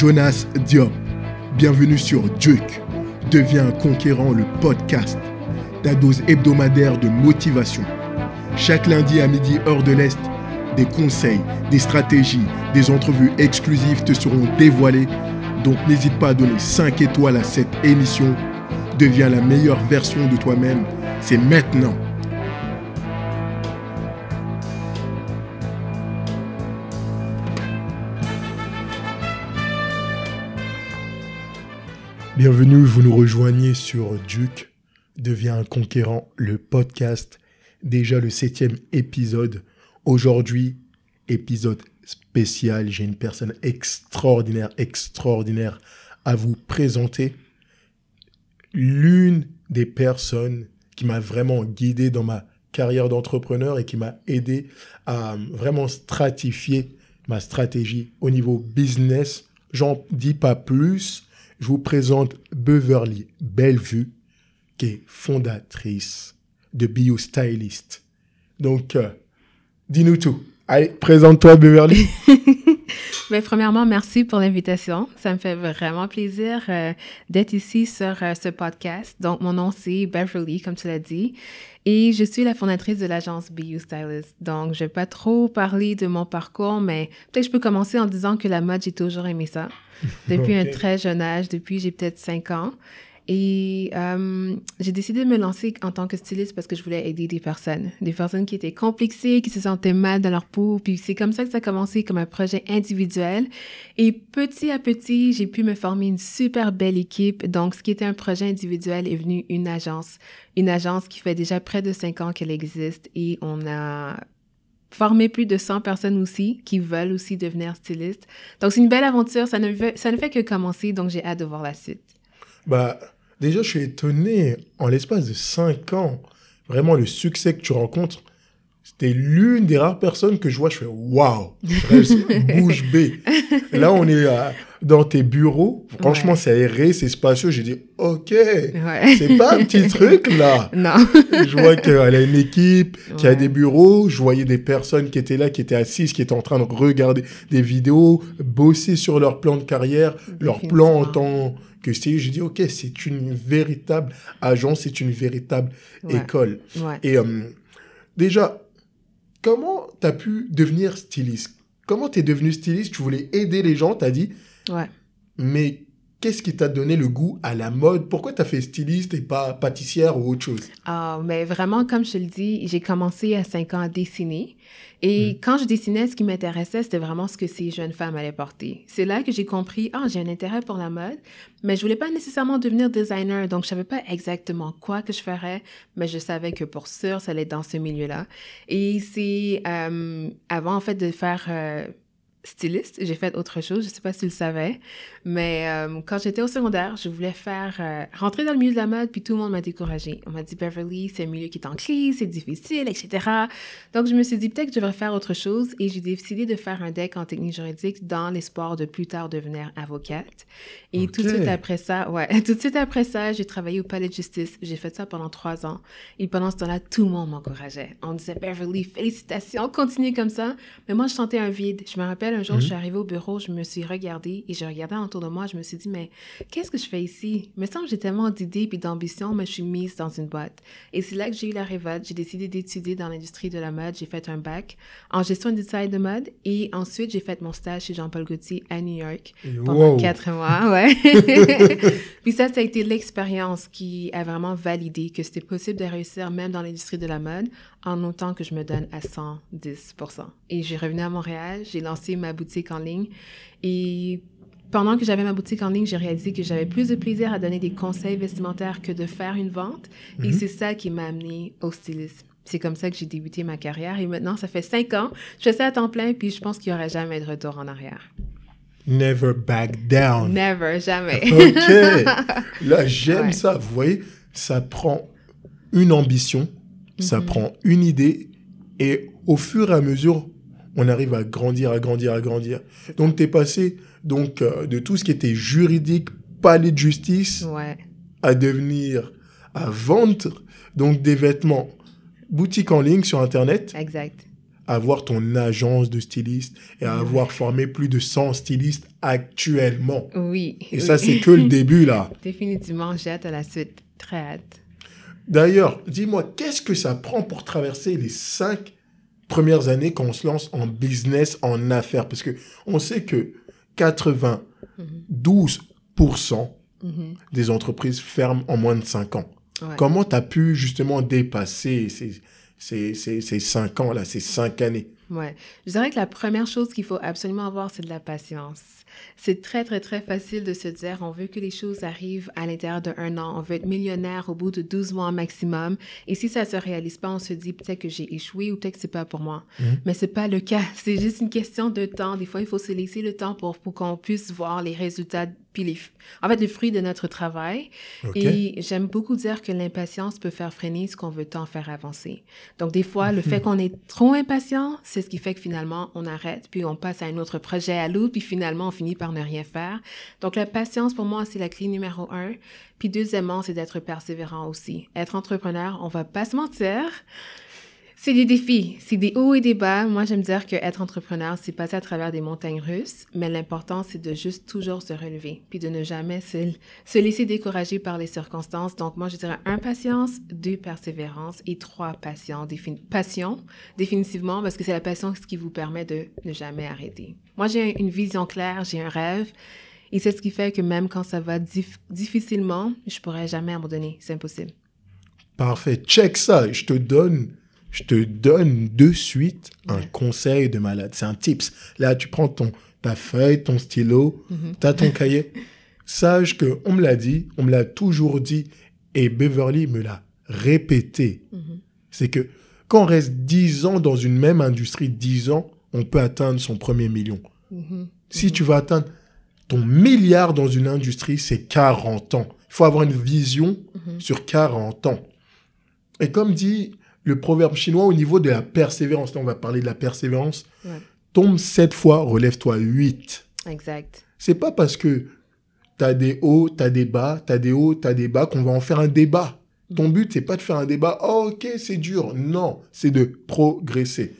Jonas Diop. Bienvenue sur Duke. Deviens conquérant, le podcast. Ta dose hebdomadaire de motivation. Chaque lundi à midi, heure de l'Est, des conseils, des stratégies, des entrevues exclusives te seront dévoilées. Donc n'hésite pas à donner 5 étoiles à cette émission. Deviens la meilleure version de toi-même. C'est maintenant. Bienvenue, vous nous rejoignez sur Duke, Deviens un conquérant, le podcast, déjà le septième épisode. Aujourd'hui, épisode spécial, j'ai une personne extraordinaire, extraordinaire à vous présenter. L'une des personnes qui m'a vraiment guidé dans ma carrière d'entrepreneur et qui m'a aidé à vraiment stratifier ma stratégie au niveau business. J'en dis pas plus je vous présente Beverly Bellevue, qui est fondatrice de BioStylist. Donc, euh, dis-nous tout. Allez, présente-toi, Beverly. Mais premièrement, merci pour l'invitation. Ça me fait vraiment plaisir euh, d'être ici sur euh, ce podcast. Donc, mon nom, c'est Beverly, comme tu l'as dit. Et je suis la fondatrice de l'agence BU Stylist. Donc, je vais pas trop parler de mon parcours, mais peut-être je peux commencer en disant que la mode, j'ai toujours aimé ça. Depuis un très jeune âge, depuis j'ai peut-être 5 ans. Et euh, j'ai décidé de me lancer en tant que styliste parce que je voulais aider des personnes, des personnes qui étaient complexées, qui se sentaient mal dans leur peau. Puis c'est comme ça que ça a commencé comme un projet individuel. Et petit à petit, j'ai pu me former une super belle équipe. Donc, ce qui était un projet individuel est venu une agence, une agence qui fait déjà près de cinq ans qu'elle existe. Et on a formé plus de 100 personnes aussi qui veulent aussi devenir stylistes. Donc, c'est une belle aventure. Ça ne, ça ne fait que commencer. Donc, j'ai hâte de voir la suite. Bah, déjà, je suis étonné, en l'espace de 5 ans, vraiment le succès que tu rencontres, c'était l'une des rares personnes que je vois, je fais waouh, bouche bée. Là, on est dans tes bureaux. Franchement, c'est aéré, c'est spacieux. J'ai dit, OK, c'est pas un petit truc là. Non. je vois qu'elle a une équipe, qui a des bureaux. Je voyais des personnes qui étaient là, qui étaient assises, qui étaient en train de regarder des vidéos, bosser sur leur plan de carrière, leur plan en tant que c'est, j'ai dit, OK, c'est une véritable agence, c'est une véritable école. Et euh, déjà, comment tu as pu devenir styliste? Comment tu es devenu styliste? Tu voulais aider les gens, tu as dit. Ouais. Mais qu'est-ce qui t'a donné le goût à la mode? Pourquoi tu as fait styliste et pas pâtissière ou autre chose? Ah, mais vraiment, comme je le dis, j'ai commencé à 5 ans à dessiner. Et mm. quand je dessinais, ce qui m'intéressait, c'était vraiment ce que ces jeunes femmes allaient porter. C'est là que j'ai compris, ah, j'ai un intérêt pour la mode, mais je voulais pas nécessairement devenir designer, donc je savais pas exactement quoi que je ferais, mais je savais que pour sûr, ça allait être dans ce milieu-là. Et c'est euh, avant, en fait, de faire... Euh, styliste, j'ai fait autre chose, je sais pas si tu le savais, mais euh, quand j'étais au secondaire, je voulais faire euh, rentrer dans le milieu de la mode, puis tout le monde m'a découragée. On m'a dit Beverly, c'est un milieu qui est en crise, c'est difficile, etc. Donc je me suis dit peut-être que je devrais faire autre chose et j'ai décidé de faire un deck en technique juridique dans l'espoir de plus tard devenir avocate. Et tout de suite après ça, ouais, tout de suite après ça, j'ai travaillé au palais de justice. J'ai fait ça pendant trois ans et pendant ce temps-là, tout le monde m'encourageait. On disait Beverly, félicitations, continue comme ça. Mais moi, je sentais un vide. Je me rappelle un jour, je suis mhm. arrivée au bureau, je me suis regardée et je regardais autour de moi, je me suis dit, mais qu'est-ce que je fais ici? Il me semble que j'ai tellement d'idées et d'ambition, mais je suis mise dans une boîte. Et c'est là que j'ai eu la révolte. J'ai décidé d'étudier dans l'industrie de la mode. J'ai fait un bac en gestion du design de mode et ensuite, j'ai fait mon stage chez Jean-Paul Gaultier à New York pendant quatre mois. Ouais. puis ça, ça a été l'expérience qui a vraiment validé que c'était possible de réussir même dans l'industrie de la mode en autant que je me donne à 110% Et j'ai revenu à Montréal, j'ai lancé ma boutique en ligne et pendant que j'avais ma boutique en ligne, j'ai réalisé que j'avais plus de plaisir à donner des conseils vestimentaires que de faire une vente. Et mhm. c'est ça qui m'a amené au stylisme. C'est comme ça que j'ai débuté ma carrière. Et maintenant, ça fait cinq ans. Je fais ça à temps plein, puis je pense qu'il n'y aura jamais de retour en arrière. Never back down. Never, jamais. OK. Là, j'aime ça. Vous voyez, ça prend une ambition, ça mhm. prend une idée, et au fur et à mesure, on arrive à grandir, à grandir, à grandir. Donc, tu es passé donc, euh, de tout ce qui était juridique, palais de justice, à devenir, à vendre donc des vêtements, boutique en ligne sur Internet. Exact. avoir ton agence de styliste et à avoir formé plus de 100 stylistes actuellement. Oui. Et ça, c'est que le début, là. Définitivement, j'ai hâte à la suite. Très hâte. D'ailleurs, dis-moi, qu'est-ce que ça prend pour traverser les cinq premières années quand on se lance en business, en affaires? Parce que on sait que 92% Mhm. des entreprises ferment en moins de cinq ans. Ouais. Comment tu as pu justement dépasser ces, ces, ces, ces cinq ans-là, ces cinq années? Ouais. Je dirais que la première chose qu'il faut absolument avoir, c'est de la patience. C'est très, très, très facile de se dire, on veut que les choses arrivent à l'intérieur d'un an, on veut être millionnaire au bout de 12 mois maximum. Et si ça se réalise pas, on se dit peut-être que j'ai échoué ou peut-être que c'est pas pour moi. Mais c'est pas le cas. C'est juste une question de temps. Des fois, il faut se laisser le temps pour, pour qu'on puisse voir les résultats, puis les, en fait, le fruit de notre travail. Et j'aime beaucoup dire que l'impatience peut faire freiner ce qu'on veut tant faire avancer. Donc, des fois, le fait qu'on est trop impatient, c'est ce qui fait que finalement, on arrête, puis on passe à un autre projet à l'autre, puis finalement, on finit par ne rien faire. Donc, la patience, pour moi, c'est la clé numéro un. Puis, deuxièmement, c'est d'être persévérant aussi. Être entrepreneur, on va pas se mentir. C'est des défis, c'est des hauts et des bas. Moi, j'aime dire que être entrepreneur, c'est passer à travers des montagnes russes, mais l'important, c'est de juste toujours se relever, puis de ne jamais se, se laisser décourager par les circonstances. Donc, moi, je dirais un, patience, deux, persévérance, et trois, défini- passion, définitivement, parce que c'est la passion qui vous permet de ne jamais arrêter. Moi, j'ai une vision claire, j'ai un rêve, et c'est ce qui fait que même quand ça va dif- difficilement, je pourrais jamais abandonner. C'est impossible. Parfait. Check ça. Je te donne, je te donne de suite un conseil de malade. C'est un tips. Là, tu prends ton, ta feuille, ton stylo, Mhm. tu as ton cahier. Sache que on me l'a dit, on me l'a toujours dit, et Beverly me l'a répété. Mhm. C'est que quand on reste 10 ans dans une même industrie, 10 ans, on peut atteindre son premier million. Mhm. Si tu veux atteindre ton milliard dans une industrie, c'est 40 ans. Il faut avoir une vision Mhm. sur 40 ans. Et comme dit le proverbe chinois, au niveau de la persévérance, là on va parler de la persévérance, Ouais. tombe 7 fois, relève-toi 8. Exact. C'est pas parce que tu as des hauts, tu as des bas, tu as des hauts, tu as des bas qu'on va en faire un débat. Ton but, c'est pas de faire un débat, oh, ok, c'est dur. Non, c'est de progresser.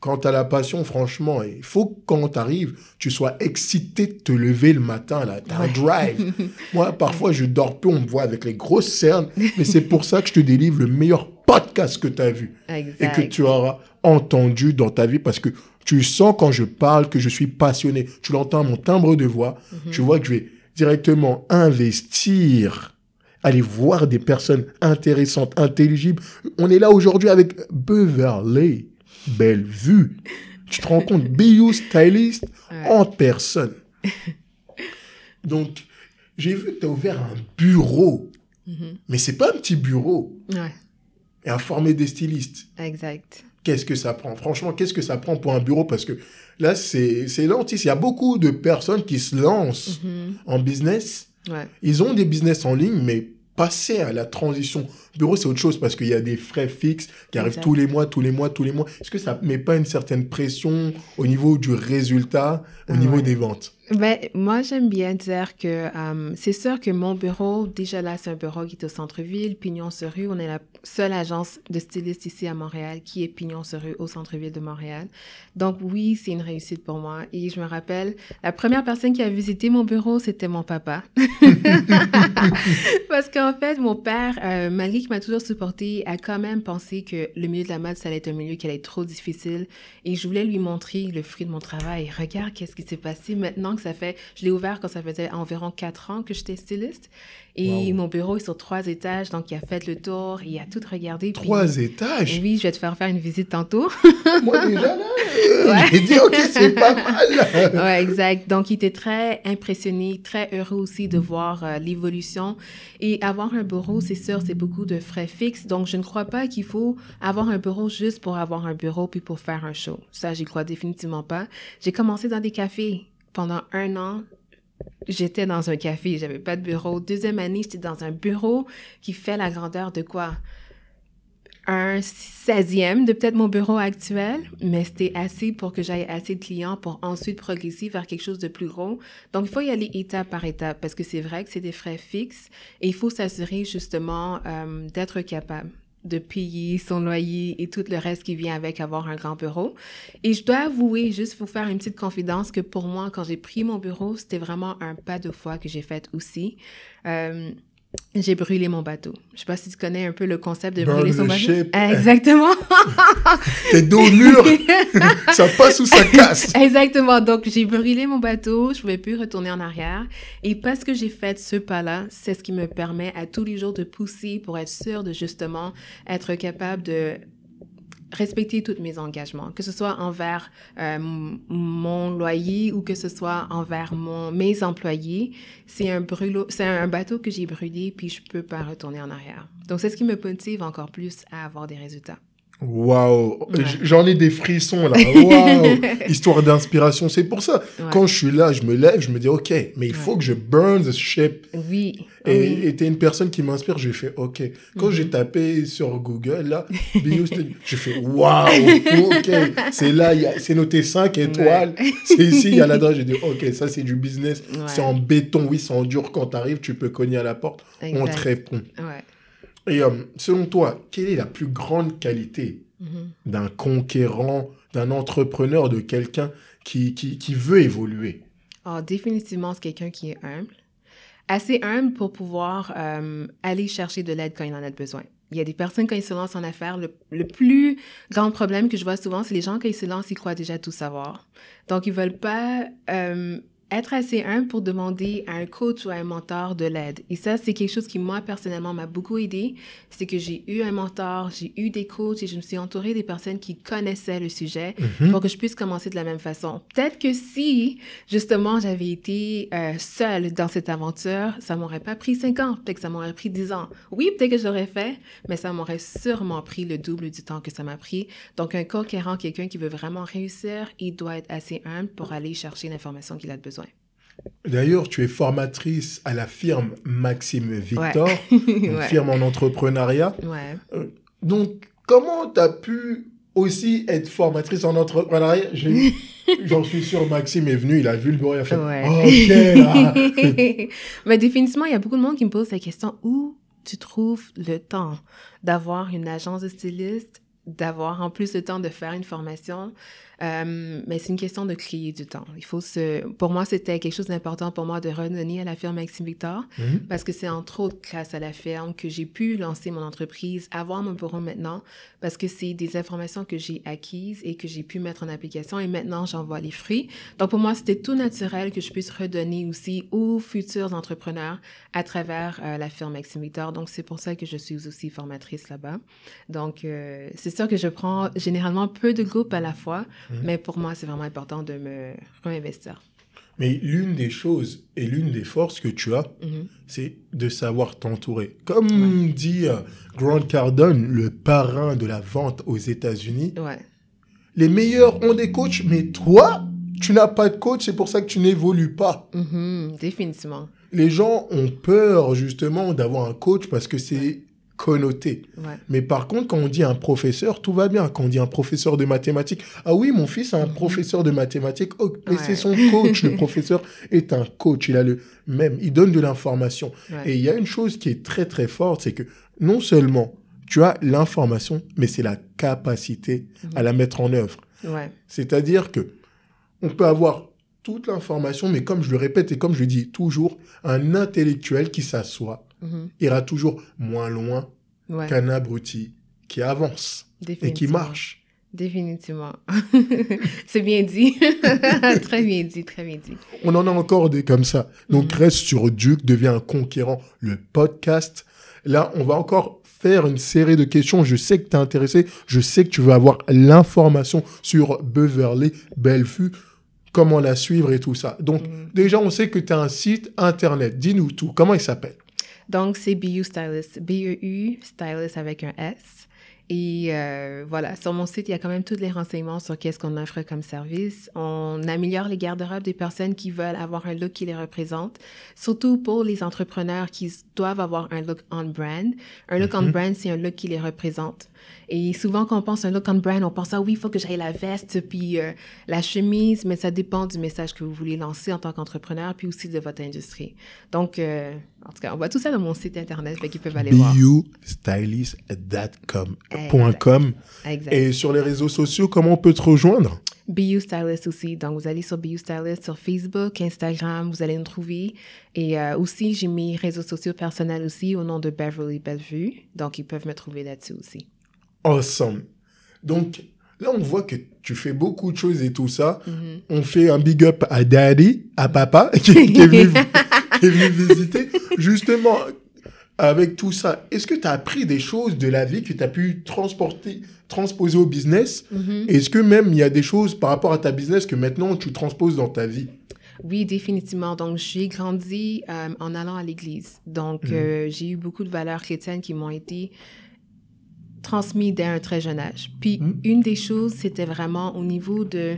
Quant à la passion, franchement, il faut que quand tu arrives, tu sois excité de te lever le matin. là. Tu as un drive. Moi, parfois, je dors peu, on me voit avec les grosses cernes, mais c'est pour ça que je te délivre le meilleur podcast que tu as vu et que tu auras entendu dans ta vie parce que tu sens quand je parle que je suis passionné. Tu l'entends à mon timbre de voix. Tu vois que je vais directement investir, aller voir des personnes intéressantes, intelligibles. On est là aujourd'hui avec Beverly. Belle vue. Tu te rends compte, BU Stylist Ouais. en personne. Donc, j'ai vu que tu as ouvert un bureau. Mhm. Mais c'est pas un petit bureau. Ouais, Et à former des stylistes exact. qu'est-ce que ça prend? Franchement, qu'est-ce que ça prend pour un bureau? Parce que là, c'est lentille. Il y a beaucoup de personnes qui se lancent Mhm. en business. Ouais, Ils ont des business en ligne, mais passer à la transition bureau, c'est autre chose parce qu'il y a des frais fixes qui arrivent tous les mois, tous les mois, tous les mois. Est-ce que ça met pas une certaine pression au niveau du résultat, au Ah niveau ouais. des ventes? Ben, moi, j'aime bien dire que euh, c'est sûr que mon bureau, déjà là, c'est un bureau qui est au centre-ville, Pignon-sur-Rue. On est la seule agence de stylistes ici à Montréal qui est Pignon-sur-Rue au centre-ville de Montréal. Donc oui, c'est une réussite pour moi. Et je me rappelle, la première personne qui a visité mon bureau, c'était mon papa. Parce qu'en fait, mon père, euh, malgré m'a toujours supporté, a quand même pensé que le milieu de la mode, ça allait être un milieu qui allait être trop difficile. Et je voulais lui montrer le fruit de mon travail. Regarde qu'est-ce qui s'est passé maintenant que ça fait... Je l'ai ouvert quand ça faisait environ quatre ans que j'étais styliste. Et Wow. mon bureau est sur trois étages, donc il a fait le tour, il a tout regardé. puis- Trois étages? Oui, je vais te faire faire une visite tantôt. Moi déjà là, euh, Ouais. j'ai dit, ok, c'est pas mal. ouais, exact. Donc, il était très impressionné, très heureux aussi de voir euh, l'évolution. Et avoir un bureau, c'est sûr, c'est beaucoup de frais fixes. Donc, je ne crois pas qu'il faut avoir un bureau juste pour avoir un bureau puis pour faire un show. Ça, j'y crois définitivement pas. J'ai commencé dans des cafés pendant un an. J'étais dans un café, j'avais pas de bureau. Deuxième année, j'étais dans un bureau qui fait la grandeur de quoi? un 16e de peut-être mon bureau actuel, mais c'était assez pour que j'aille assez de clients pour ensuite progresser vers quelque chose de plus gros. Donc, il faut y aller étape par étape parce que c'est vrai que c'est des frais fixes et il faut s'assurer justement euh, d'être capable de payer son loyer et tout le reste qui vient avec avoir un grand bureau. Et je dois avouer, juste pour faire une petite confidence, que pour moi, quand j'ai pris mon bureau, c'était vraiment un pas de foi que j'ai fait aussi. Euh, j'ai brûlé mon bateau. Je sais pas si tu connais un peu le concept de brûler son bateau. Exactement. T'es dos mur, ça passe ou ça casse. Exactement. Donc j'ai brûlé mon bateau, je pouvais plus retourner en arrière. Et parce que j'ai fait ce pas-là, c'est ce qui me permet à tous les jours de pousser pour être sûr de justement être capable de respecter tous mes engagements, que ce soit envers euh, mon loyer ou que ce soit envers mon, mes employés. C'est un brûlot, c'est un bateau que j'ai brûlé puis je peux pas retourner en arrière. Donc c'est ce qui me motive encore plus à avoir des résultats. Waouh, j'en ai des frissons là. Waouh, histoire d'inspiration. C'est pour ça, quand je suis là, je me lève, je me dis, ok, mais il faut que je burn the ship. Oui. Et tu es une personne qui m'inspire, je fais, ok. Quand j'ai mhm. tapé sur Google, là, je fais, waouh, ok. C'est là, c'est noté 5 étoiles. C'est ici, il y a l'adresse. J'ai dit, ok, ça c'est du business. C'est en béton, oui, c'est en dur. Quand tu arrives, tu peux cogner à la porte. On te répond. Ouais. Et euh, selon toi, quelle est la plus grande qualité mhm. d'un conquérant, d'un entrepreneur, de quelqu'un qui, qui, veut évoluer? Oh, Définitivement, c'est quelqu'un qui est humble. Assez humble pour pouvoir euh, aller chercher de l'aide quand il en a besoin. Il y a des personnes, quand ils se lancent en affaires, le, plus grand problème que je vois souvent, c'est les gens, quand ils se lancent, ils croient déjà tout savoir. Donc, ils veulent pas euh, être assez humble pour demander à un coach ou à un mentor de l'aide. Et ça, c'est quelque chose qui, moi, personnellement, m'a beaucoup aidé. C'est que j'ai eu un mentor, j'ai eu des coachs et je me suis entourée des personnes qui connaissaient le sujet mhm. pour que je puisse commencer de la même façon. Peut-être que si, justement, j'avais été euh, seule dans cette aventure, ça m'aurait pas pris cinq ans. Peut-être que ça m'aurait pris dix ans. Oui, peut-être que j'aurais fait, mais ça m'aurait sûrement pris le double du temps que ça m'a pris. Donc, un conquérant, quelqu'un qui veut vraiment réussir, il doit être assez humble pour aller chercher l'information qu'il a besoin. D'ailleurs, tu es formatrice à la firme Maxime Victor, une firme en entrepreneuriat. Euh, donc, comment tu as pu aussi être formatrice en entrepreneuriat? J'en suis sûr, Maxime est venu, il a vu le bureau, il a fait OK, Mais définitivement, il y a beaucoup de monde qui me pose la question où tu trouves le temps d'avoir une agence de styliste, d'avoir en plus le temps de faire une formation? Euh, mais c'est une question de créer du temps. Il faut se... Pour moi, c'était quelque chose d'important pour moi de redonner à la firme Maxime Victor mhm. parce que c'est entre autres grâce à la firme que j'ai pu lancer mon entreprise, avoir mon bureau maintenant parce que c'est des informations que j'ai acquises et que j'ai pu mettre en application et maintenant j'en vois les fruits. Donc pour moi, c'était tout naturel que je puisse redonner aussi aux futurs entrepreneurs à travers euh, la firme Maxime Victor. Donc c'est pour ça que je suis aussi formatrice là-bas. Donc euh, c'est sûr que je prends généralement peu de groupes à la fois Mhm. Mais pour moi, c'est vraiment important de me réinvestir. Mais l'une des choses et l'une des forces que tu as, mhm. c'est de savoir t'entourer. Comme dit euh, Grant Cardone, le parrain de la vente aux États-Unis, les meilleurs ont des coachs, mais toi, tu n'as pas de coach, c'est pour ça que tu n'évolues pas. Mhm, définitivement. Les gens ont peur justement d'avoir un coach parce que c'est connoté. Mais par contre, quand on dit un professeur, tout va bien. Quand on dit un professeur de mathématiques, ah oui, mon fils a un mhm. professeur de mathématiques, oh, mais c'est son coach. le professeur est un coach. Il a le même, il donne de l'information. Et il y a une chose qui est très très forte, c'est que non seulement tu as l'information, mais c'est la capacité à la mettre en œuvre. C'est-à-dire que on peut avoir toute l'information, mais comme je le répète et comme je le dis toujours, un intellectuel qui s'assoit Mhm. ira toujours moins loin qu'un abruti qui avance et qui marche. Définitivement. c'est bien dit. très bien dit, très bien dit. On en a encore des comme ça. Donc mhm. reste sur Duke, devient un conquérant, le podcast. Là, on va encore faire une série de questions. Je sais que tu es intéressé. Je sais que tu veux avoir l'information sur Beverly Bellevue, comment la suivre et tout ça. Donc, mhm. déjà, on sait que tu as un site internet. Dis-nous tout. Comment il s'appelle? Donc, c'est BU Stylist, B-E-U Stylist avec un S. Et euh, voilà, sur mon site, il y a quand même tous les renseignements sur qu'est-ce qu'on offre comme service. On améliore les garde-robes des personnes qui veulent avoir un look qui les représente, surtout pour les entrepreneurs qui doivent avoir un look on brand. Un look on Mhm. brand, c'est un look qui les représente. Et souvent, quand on pense à un look on brand, on pense à oui, il faut que j'aille la veste puis euh, la chemise, mais ça dépend du message que vous voulez lancer en tant qu'entrepreneur puis aussi de votre industrie. Donc, euh, en tout cas, on voit tout ça dans mon site internet, fait qu'ils peuvent aller voir. Et sur les réseaux sociaux, comment on peut te rejoindre? BU Stylist aussi. Donc, vous allez sur BU Stylist sur Facebook, Instagram, vous allez nous trouver. Et euh, aussi, j'ai mes réseaux sociaux personnels aussi au nom de Beverly Bellevue. Donc, ils peuvent me trouver là-dessus aussi. Awesome. Donc, là, on voit que tu fais beaucoup de choses et tout ça. Mhm. On fait un big up à Daddy, à papa, qui, qui est, venu, qui est venu visiter. Justement, avec tout ça, est-ce que tu as appris des choses de la vie que tu as pu transporter, transposer au business? Mhm. Est-ce que même il y a des choses par rapport à ta business que maintenant tu transposes dans ta vie? Oui, définitivement. Donc, j'ai grandi euh, en allant à l'église. Donc, Mhm. euh, j'ai eu beaucoup de valeurs chrétiennes qui m'ont été transmises dès un très jeune âge. Puis, Mhm. une des choses, c'était vraiment au niveau de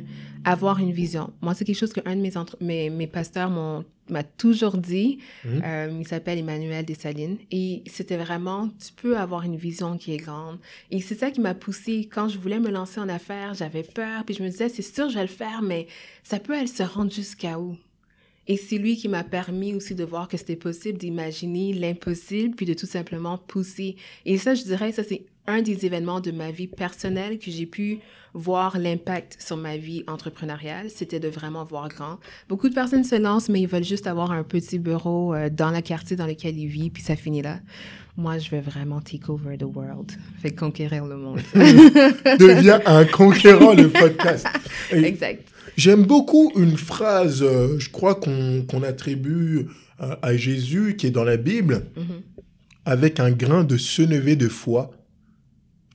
avoir une vision. Moi, c'est quelque chose que un de mes, entre- mes, mes pasteurs m'a toujours dit. Mhm. Euh, il s'appelle Emmanuel Dessalines. Et c'était vraiment, tu peux avoir une vision qui est grande. Et c'est ça qui m'a poussée. Quand je voulais me lancer en affaires, j'avais peur. Puis je me disais, c'est sûr, je vais le faire, mais ça peut elle se rendre jusqu'à où? Et c'est lui qui m'a permis aussi de voir que c'était possible d'imaginer l'impossible, puis de tout simplement pousser. Et ça, je dirais, ça, c'est un des événements de ma vie personnelle que j'ai pu voir l'impact sur ma vie entrepreneuriale. C'était de vraiment voir quand. Beaucoup de personnes se lancent, mais ils veulent juste avoir un petit bureau euh, dans le quartier dans lequel ils vivent, puis ça finit là. Moi, je veux vraiment take over the world. Fait conquérir le monde. Deviens un conquérant, le podcast. Et exact. J'aime beaucoup une phrase, euh, je crois qu'on attribue euh, à Jésus, qui est dans la Bible. Mhm. Avec un grain de senevé de foi,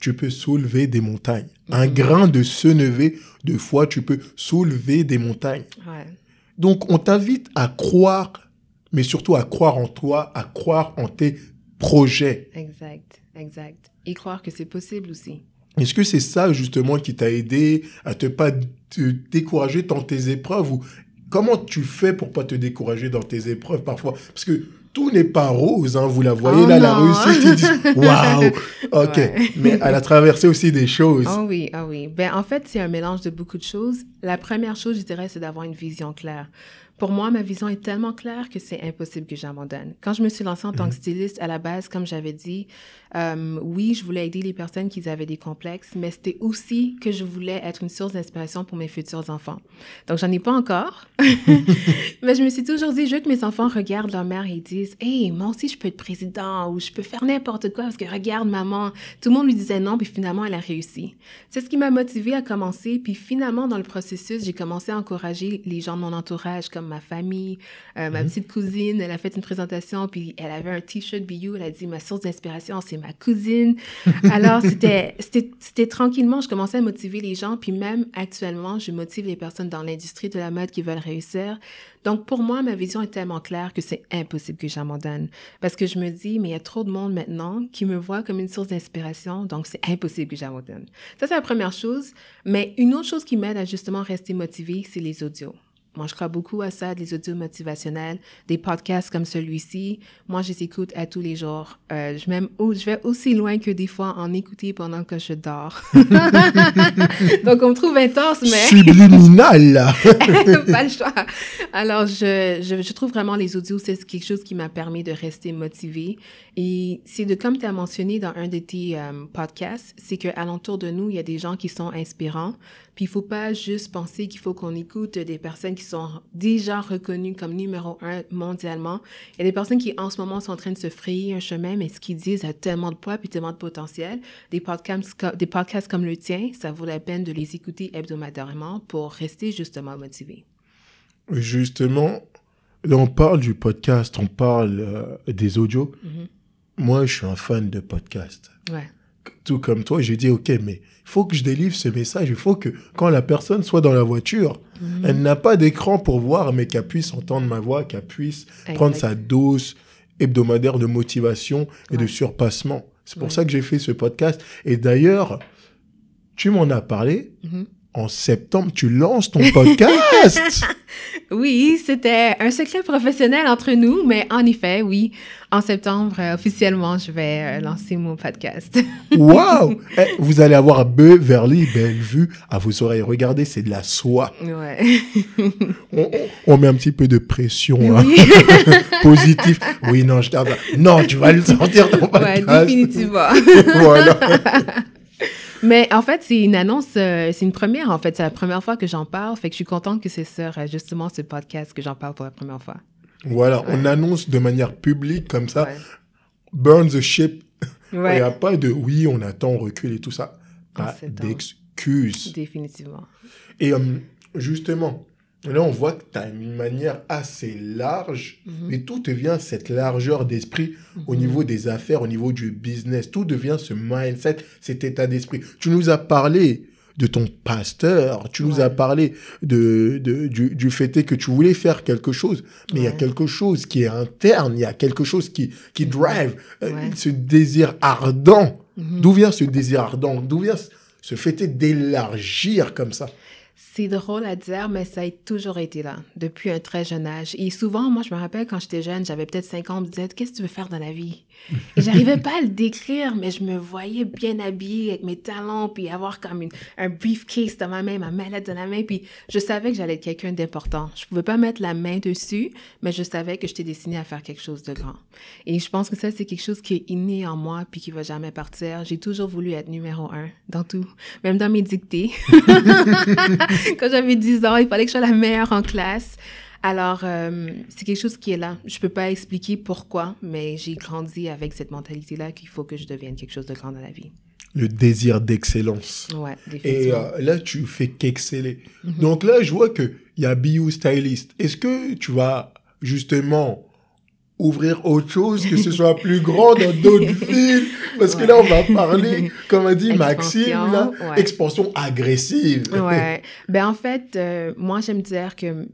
tu peux soulever des montagnes. Un Mhm. grain de senevé de foi, tu peux soulever des montagnes. Ouais. Donc, on t'invite à croire, mais surtout à croire en toi, à croire en tes projets. Exact. Exact. Et croire que c'est possible aussi. Est-ce que c'est ça justement qui t'a aidé à te pas te décourager dans tes épreuves ou comment tu fais pour pas te décourager dans tes épreuves parfois? Parce que tout n'est pas rose, hein, vous la voyez Oh là, la réussite, ils disent waouh, ok, Ouais. mais elle a traversé aussi des choses. Ah oui, ah oui. Ben, en fait, c'est un mélange de beaucoup de choses. La première chose, je dirais, c'est d'avoir une vision claire. Pour moi, ma vision est tellement claire que c'est impossible que j'abandonne. Quand je me suis lancée en tant que styliste, à la base, comme j'avais dit, euh, oui, je voulais aider les personnes qui avaient des complexes, mais c'était aussi que je voulais être une source d'inspiration pour mes futurs enfants. Donc, j'en ai pas encore. mais je me suis toujours dit, je veux que mes enfants regardent leur mère et disent, hey, moi aussi, je peux être président ou je peux faire n'importe quoi parce que regarde maman. Tout le monde lui disait non, puis finalement, elle a réussi. C'est ce qui m'a motivée à commencer. Puis finalement, dans le processus, j'ai commencé à encourager les gens de mon entourage, comme ma famille, euh, ma petite cousine. Elle a fait une présentation, puis elle avait un t-shirt BU. Elle a dit, ma source d'inspiration, c'est ma cousine. Alors, c'était tranquillement, je commençais à motiver les gens. Puis même actuellement, je motive les personnes dans l'industrie de la mode qui veulent réussir. Donc, pour moi, ma vision est tellement claire que c'est impossible que j'abandonne. Parce que je me dis, mais il y a trop de monde maintenant qui me voit comme une source d'inspiration, donc c'est impossible que j'abandonne. Ça, c'est la première chose. Mais une autre chose qui m'aide à justement rester motivée, c'est les audios. Moi, je crois beaucoup à ça, des audios motivationnels, des podcasts comme celui-ci. Moi, je les écoute à tous les jours. Euh, je, même, je vais aussi loin que des fois en écouter pendant que je dors. Donc, on me trouve intense, mais... Subliminal, pas le choix. Alors, je, je, je trouve vraiment les audios, c'est quelque chose qui m'a permis de rester motivée. Et c'est de, comme tu as mentionné dans un de tes euh, podcasts, c'est qu'à l'entour de nous, il y a des gens qui sont inspirants. Puis, il faut pas juste penser qu'il faut qu'on écoute des personnes qui sont déjà reconnues comme numéro un mondialement. Il y a des personnes qui, en ce moment, sont en train de se frayer un chemin, mais ce qu'ils disent a tellement de poids puis tellement de potentiel. Des podcasts, des podcasts comme le tien, ça vaut la peine de les écouter hebdomadairement pour rester justement motivé. Justement, là, on parle du podcast, on parle euh, des audios. Mhm. Moi, je suis un fan de podcast. Ouais. Tout comme toi, j'ai dit, OK, mais il faut que je délivre ce message. Il faut que quand la personne soit dans la voiture, Mhm. elle n'a pas d'écran pour voir, mais qu'elle puisse entendre ma voix, qu'elle puisse prendre sa dose hebdomadaire de motivation et de surpassement. C'est pour ça que j'ai fait ce podcast. Et d'ailleurs, tu m'en as parlé. Mhm. En septembre, tu lances ton podcast. Oui, c'était un secret professionnel entre nous, mais en effet, oui, en septembre, euh, officiellement, je vais euh, lancer mon podcast. Waouh Eh, Vous allez avoir Beverly Bellevue à vos oreilles. Regardez, c'est de la soie. ouais. On, on met un petit peu de pression hein, positif. Oui, non, je t'en Non, tu vas le sortir ton ouais, podcast. définitivement. voilà. Mais en fait, c'est une annonce, euh, c'est une première, en fait. C'est la première fois que j'en parle. Fait que je suis contente que c'est sur euh, justement ce podcast que j'en parle pour la première fois. Voilà, on annonce de manière publique comme ça. Ouais. Burn the ship. Il n'y a pas de oui, on attend, on recule et tout ça. Pas d'excuses. définitivement. Et euh, justement, là, on voit que tu as une manière assez large, Mhm. mais tout devient cette largeur d'esprit au niveau des affaires, au niveau du business. Tout devient ce mindset, cet état d'esprit. Tu nous as parlé de ton pasteur, tu nous as parlé de, de- du, du fait que tu voulais faire quelque chose, mais il y a quelque chose qui est interne, il y a quelque chose qui, qui drive, euh, ce désir ardent. Mhm. D'où vient ce désir ardent? D'où vient ce- fait d'élargir comme ça? C'est drôle à dire, mais ça a toujours été là, depuis un très jeune âge. Et souvent, moi, je me rappelle quand j'étais jeune, j'avais peut-être 5 ans, on me disait Qu'est-ce que tu veux faire dans la vie? J'arrivais pas à le décrire, mais je me voyais bien habillée avec mes talons, puis avoir comme une, un briefcase dans ma main, ma mallette dans la main, puis je savais que j'allais être quelqu'un d'important. Je pouvais pas mettre la main dessus, mais je savais que j'étais destinée à faire quelque chose de grand. Et je pense que ça, c'est quelque chose qui est inné en moi, puis qui va jamais partir. J'ai toujours voulu être numéro un dans tout, même dans mes dictées. Quand j'avais 10 ans, il fallait que je sois la meilleure en classe. Alors, euh, c'est quelque chose qui est là. Je peux pas expliquer pourquoi, mais j'ai grandi avec cette mentalité-là qu'il faut que je devienne quelque chose de grand dans la vie. Le désir d'excellence. Ouais, Et euh, là, tu fais qu'exceller. Mhm. Donc là, je vois qu'il y a BU Stylist. Est-ce que tu vas justement ouvrir autre chose, que ce soit plus grand dans d'autres villes? Parce que là, on va parler, comme a dit Maxime, là, Expansion, ouais. expansion agressive. Ouais. Ben, en fait, euh, moi, j'aime dire que,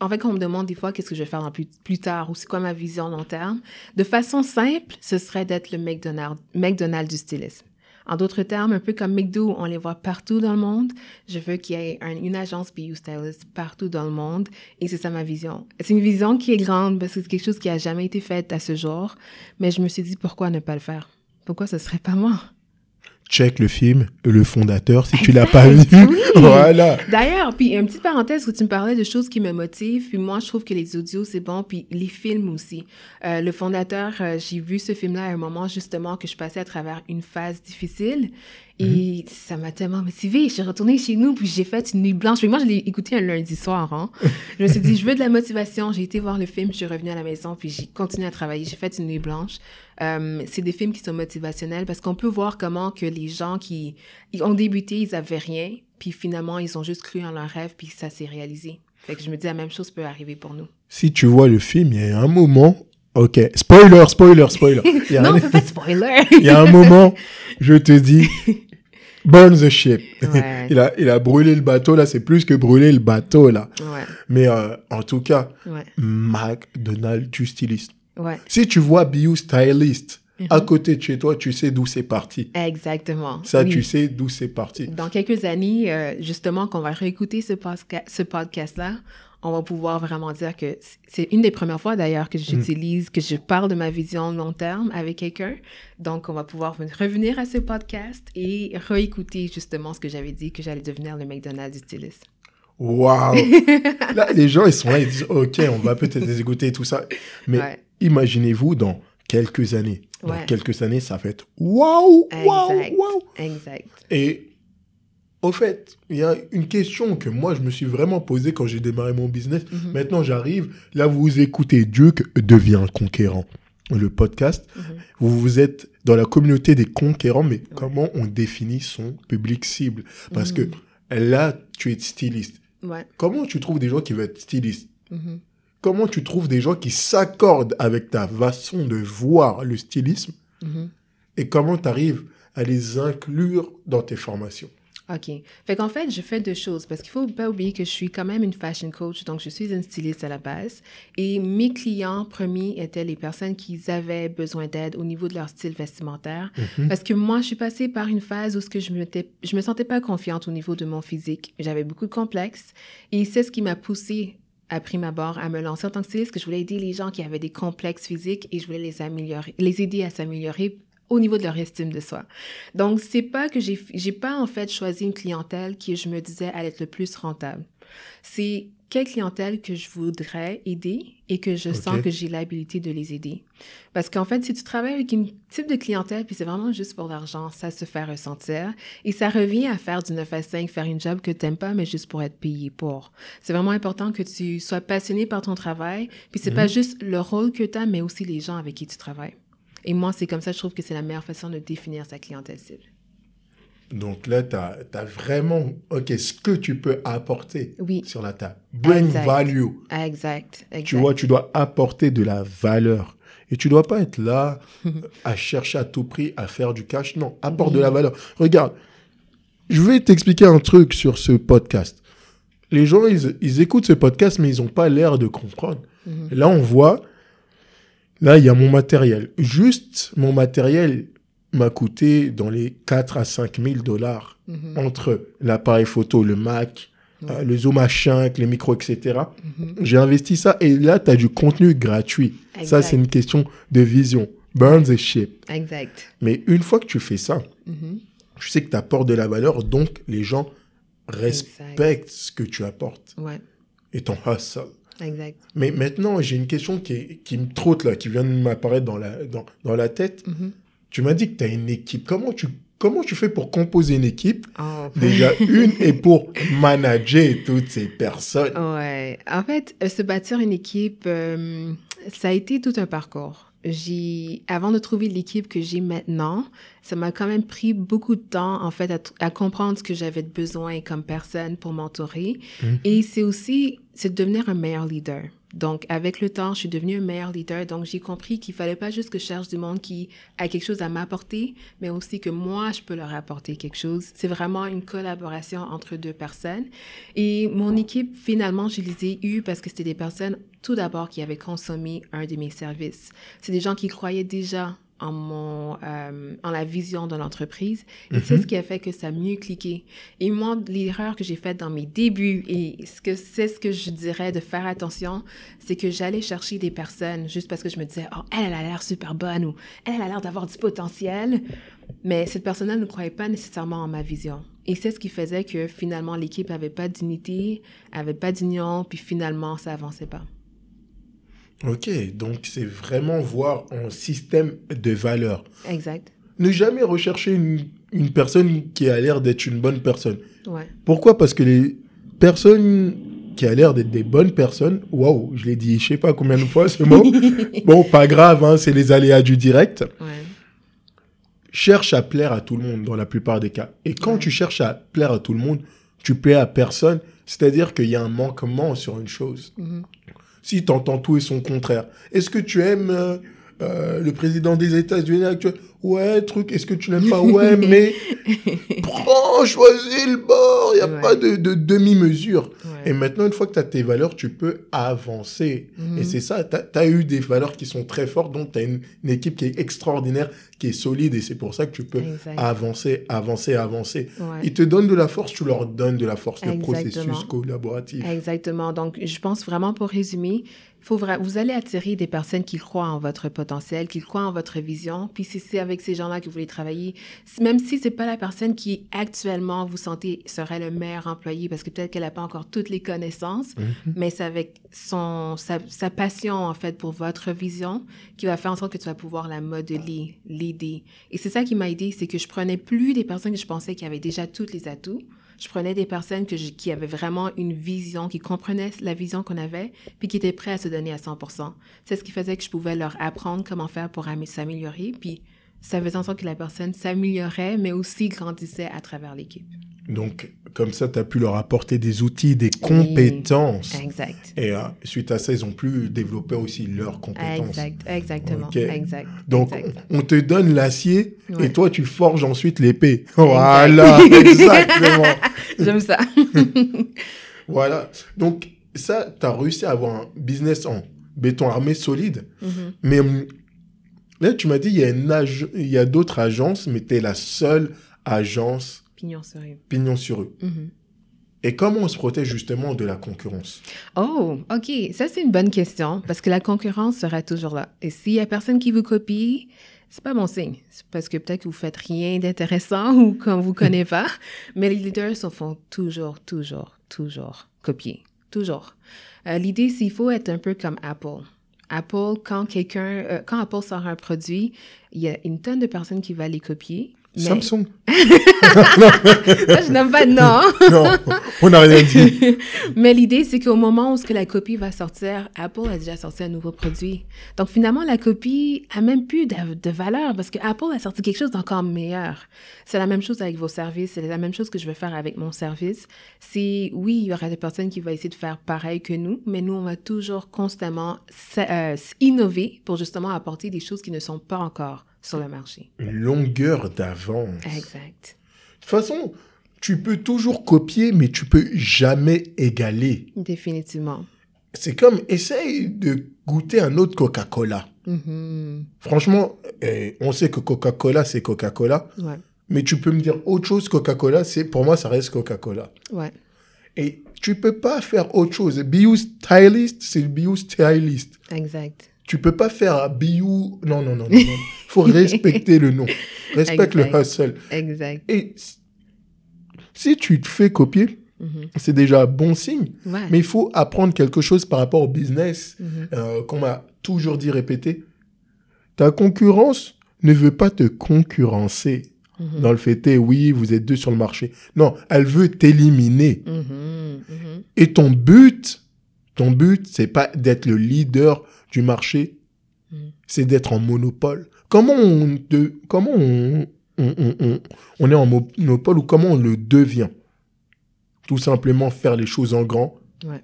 en fait, quand on me demande des fois qu'est-ce que je vais faire plus, tard ou c'est quoi ma vision long terme, de façon simple, ce serait d'être le McDonald's, du stylisme. En d'autres termes, un peu comme McDo, on les voit partout dans le monde. Je veux qu'il y ait un- une agence BU Stylist partout dans le monde. Et c'est ça ma vision. C'est une vision qui est grande parce que c'est quelque chose qui a jamais été fait à ce jour. Mais je me suis dit, pourquoi ne pas le faire? Pourquoi ce serait pas moi? Check le film, le fondateur, si tu l'as pas vu. Oui. Voilà. D'ailleurs, puis une petite parenthèse où tu me parlais de choses qui me motivent, puis moi je trouve que les audios c'est bon, puis les films aussi. Euh, le fondateur, euh, j'ai vu ce film-là à un moment justement que je passais à travers une phase difficile et ça m'a tellement motivée. Je suis retournée chez nous puis j'ai fait une nuit blanche. Puis moi je l'ai écouté un lundi soir. Hein. Je me suis dit je veux de la motivation. J'ai été voir le film, je suis revenue à la maison puis j'ai continué à travailler. J'ai fait une nuit blanche. Euh, c'est des films qui sont motivationnels parce qu'on peut voir comment que les gens qui ont débuté, ils avaient rien, puis finalement ils ont juste cru en leur rêve, puis ça s'est réalisé. Fait que je me dis la même chose peut arriver pour nous. Si tu vois le film, il y a un moment. Ok, spoiler, spoiler, spoiler. Il y a, non, un, on fait pas de spoiler. il y a un moment, je te dis, burn the ship. Ouais. il, a, il a brûlé le bateau, là, c'est plus que brûler le bateau, là. ouais, Mais euh, en tout cas, ouais, McDonald's du styliste. Si tu vois BU Stylist Mhm. à côté de chez toi, tu sais d'où c'est parti. exactement. Ça, Oui. tu sais d'où c'est parti. Dans quelques années, euh, justement, qu'on va réécouter ce, posca- ce podcast-là, on va pouvoir vraiment dire que c'est une des premières fois d'ailleurs que j'utilise, que je parle de ma vision long terme avec quelqu'un. Donc, on va pouvoir ven- revenir à ce podcast et réécouter justement ce que j'avais dit, que j'allais devenir le McDonald's du. Waouh Là, les gens, ils sont là, ils disent, OK, on va peut-être les écouter et tout ça. Mais Ouais. imaginez-vous dans quelques années. Dans Ouais. quelques années, ça va être waouh, waouh, Exact. waouh. Exact. Et au fait, il y a une question que moi, je me suis vraiment posée quand j'ai démarré mon business. Mhm. Maintenant, j'arrive. Là, vous écoutez Duke devient conquérant. Le podcast, Mhm. vous, vous êtes dans la communauté des conquérants, mais comment on définit son public cible? Parce Mhm. que là, tu es styliste. Ouais. Comment tu trouves des gens qui veulent être stylistes? Mhm. Comment tu trouves des gens qui s'accordent avec ta façon de voir le stylisme? Mhm. Et comment tu arrives à les inclure dans tes formations? OK. Fait qu'en fait, je fais deux choses parce qu'il faut pas oublier que je suis quand même une fashion coach, donc je suis une styliste à la base. Et mes clients premiers étaient les personnes qui avaient besoin d'aide au niveau de leur style vestimentaire. Mhm. Parce que moi, je suis passée par une phase où ce que je me, je me sentais pas confiante au niveau de mon physique. J'avais beaucoup de complexes et c'est ce qui m'a poussée à prime abord à me lancer en tant que styliste, que je voulais aider les gens qui avaient des complexes physiques et je voulais les améliorer, les aider à s'améliorer au niveau de leur estime de soi. Donc, c'est pas que j'ai, j'ai pas en fait choisi une clientèle qui, je me disais, allait être le plus rentable. C'est quelle clientèle que je voudrais aider et que je sens que j'ai l'habilité de les aider. Parce qu'en fait, si tu travailles avec une type de clientèle, puis c'est vraiment juste pour l'argent, ça se fait ressentir. Et ça revient à faire du 9 à 5, faire une job que t'aimes pas, mais juste pour être payé pour. C'est vraiment important que tu sois passionné par ton travail. Puis c'est pas juste le rôle que tu as, mais aussi les gens avec qui tu travailles. Et moi, c'est comme ça, je trouve que c'est la meilleure façon de définir sa clientèle cible. Donc là, tu as, vraiment, OK, ce que tu peux apporter Oui. sur la table. Bring Exact. value. Exact. exact. Tu vois, tu dois apporter de la valeur. Et tu dois pas être là à chercher à tout prix à faire du cash. Non, apporte de la valeur. Regarde, je vais t'expliquer un truc sur ce podcast. Les gens, ils, ils écoutent ce podcast, mais ils n'ont pas l'air de comprendre. Là, on voit, là, il y a mon matériel. Juste mon matériel m'a coûté dans les 4 à 5 000 dollars Mhm. entre l'appareil photo, le Mac, euh, le Zoom H5, les micros, etc. Mhm. J'ai investi ça et là, tu as du contenu gratuit. Ça, c'est une question de vision. Burns et ship. Exact. Mais une fois que tu fais ça, Mhm. tu sais que tu apportes de la valeur, donc les gens respectent ce que tu apportes Ouais. et ton hustle. Exact. Mais maintenant, j'ai une question qui, est- qui me trotte là, qui vient de m'apparaître dans la, dans, dans la tête. Mhm. Tu m'as dit que tu as une équipe. Comment tu, comment tu fais pour composer une équipe Oh. Déjà, une, et pour manager toutes ces personnes? Ouais. En fait, euh, se bâtir une équipe, euh, ça a été tout un parcours. J'ai, avant de trouver l'équipe que j'ai maintenant, ça m'a quand même pris beaucoup de temps, en fait, à, comprendre ce que j'avais besoin comme personne pour m'entourer. Mhm. Et c'est aussi, c'est de devenir un meilleur leader. Donc, avec le temps, je suis devenue un meilleur leader. Donc, j'ai compris qu'il fallait pas juste que je cherche du monde qui a quelque chose à m'apporter, mais aussi que moi, je peux leur apporter quelque chose. C'est vraiment une collaboration entre deux personnes. Et mon équipe, finalement, je les ai eus parce que c'était des personnes, tout d'abord, qui avaient consommé un de mes services. C'est des gens qui croyaient déjà en mon euh, en la vision de l'entreprise. Et c'est ce qui a fait que ça a mieux cliqué. Et moi l'erreur que j'ai faite dans mes débuts et ce que c'est ce que je dirais de faire attention c'est que j'allais chercher des personnes juste parce que je me disais oh elle elle a l'air super bonne ou elle elle a l'air d'avoir du potentiel. Mais cette personne-là ne croyait pas nécessairement en ma vision. Et c'est ce qui faisait que finalement l'équipe avait pas d'unité avait pas d'union puis finalement ça avançait pas Ok, donc c'est vraiment voir un système de valeurs. exact Ne jamais rechercher une, une personne qui a l'air d'être une bonne personne. ouais Pourquoi? Parce que les personnes qui a l'air d'être des bonnes personnes, waouh, je l'ai dit je sais pas combien de fois ce mot. bon, pas grave, hein, c'est les aléas du direct. ouais Cherche à plaire à tout le monde dans la plupart des cas. Et quand Ouais. tu cherches à plaire à tout le monde, tu plais à personne. C'est-à-dire qu'il y a un manquement sur une chose. Mhm. Si tu entends tout et son contraire. Est-ce que tu aimes euh, le président des États-Unis actuel Ouais, truc, est-ce que tu l'aimes pas? Ouais, mais prends, choisis le bord. Il n'y a Ouais. pas de, de demi-mesure. Ouais. Et maintenant, une fois que tu as tes valeurs, tu peux avancer. Mhm. Et c'est ça, tu as, eu des valeurs qui sont très fortes, donc tu as une, une équipe qui est extraordinaire, qui est solide, et c'est pour ça que tu peux Exact. avancer, avancer, avancer. Ouais. Ils te donnent de la force, tu leur donnes de la force, le processus collaboratif. Exactement. Donc, je pense vraiment pour résumer, faut vra- vous allez attirer des personnes qui croient en votre potentiel, qui croient en votre vision. Puis si c'est avec ces gens-là que vous voulez travailler, même si c'est pas la personne qui actuellement vous sentez serait le meilleur employé, parce que peut-être qu'elle n'a pas encore toutes les connaissances, Mhm. mais c'est avec son sa, sa passion en fait pour votre vision qui va faire en sorte que tu vas pouvoir la modeler, l'aider. Et c'est ça qui m'a aidé, c'est que je prenais plus des personnes que je pensais qui avaient déjà tous les atouts. Je prenais des personnes qui avaient vraiment une vision, qui comprenaient la vision qu'on avait, puis qui étaient prêts à se donner à 100%. C'est ce qui faisait que je pouvais leur apprendre comment faire pour amé- s'améliorer, puis ça faisait en sorte que la personne s'améliorait, mais aussi grandissait à travers l'équipe. Donc, comme ça, tu as pu leur apporter des outils, des compétences. Exact. Et euh, suite à ça, ils ont pu développer aussi leurs compétences. Exact, exactement. Exact. Donc, exact. on te donne l'acier Ouais. et toi, tu forges ensuite l'épée. Voilà, exactement. J'aime ça. Voilà. Donc, ça, tu as réussi à avoir un business en béton armé solide. Mhm. Mais hum, là, tu m'as dit, il y a, ag- a d'autres agences, mais tu es la seule agence Pignon sur rue. pignon sur eux. Mhm. Et comment on se protège justement de la concurrence? Oh, OK. Ça, c'est une bonne question parce que la concurrence sera toujours là. Et s'il y a personne qui vous copie, c'est pas bon signe. C'est parce que peut-être que vous faites rien d'intéressant ou qu'on vous connaît pas. Mais les leaders se font toujours, toujours, toujours copier. Toujours. Euh, L'idée, c'est qu'il faut être un peu comme Apple. Apple, quand quelqu'un, euh, quand Apple sort un produit, il y a une tonne de personnes qui vont les copier. Samsung Moi, je n'aime pas de nom. Non, on n'a rien dit. Mais l'idée, c'est qu'au moment où ce que la copie va sortir, Apple a déjà sorti un nouveau produit. Donc finalement, la copie a même plus de, de valeur parce que Apple a sorti quelque chose d'encore meilleur. C'est la même chose avec vos services, c'est la même chose que je veux faire avec mon service. C'est oui, il y aura des personnes qui vont essayer de faire pareil que nous, mais nous, on va toujours constamment euh, innover pour justement apporter des choses qui ne sont pas encore sur le marché. Une longueur d'avance. Exact. De toute façon, tu peux toujours copier, mais tu peux jamais égaler. Définitivement. C'est comme, essaye de goûter un autre Coca-Cola. Mhm. Franchement, eh, on sait que Coca-Cola, c'est Coca-Cola. Ouais. Mais tu peux me dire autre chose Coca-Cola, c'est pour moi, ça reste Coca-Cola. Ouais. Et tu peux pas faire autre chose. Bio stylist, c'est bio stylist. Exact. Tu peux pas faire un bio. Non, non, non, non. non. faut respecter le nom. Respecte le hustle. Exact. Et si tu te fais copier, Mhm. c'est déjà un bon signe. Ouais. Mais il faut apprendre quelque chose par rapport au business Mhm. euh, qu'on m'a toujours dit répéter. Ta concurrence ne veut pas te concurrencer. Mhm. Dans le fait est, oui, vous êtes deux sur le marché. Non, elle veut t'éliminer. Et ton but, ton but, c'est pas d'être le leader du marché, Mhm. c'est d'être en monopole. Comment on, de, comment on, on, on- on- on est en monopole ou comment on le devient? Tout simplement faire les choses en grand Ouais.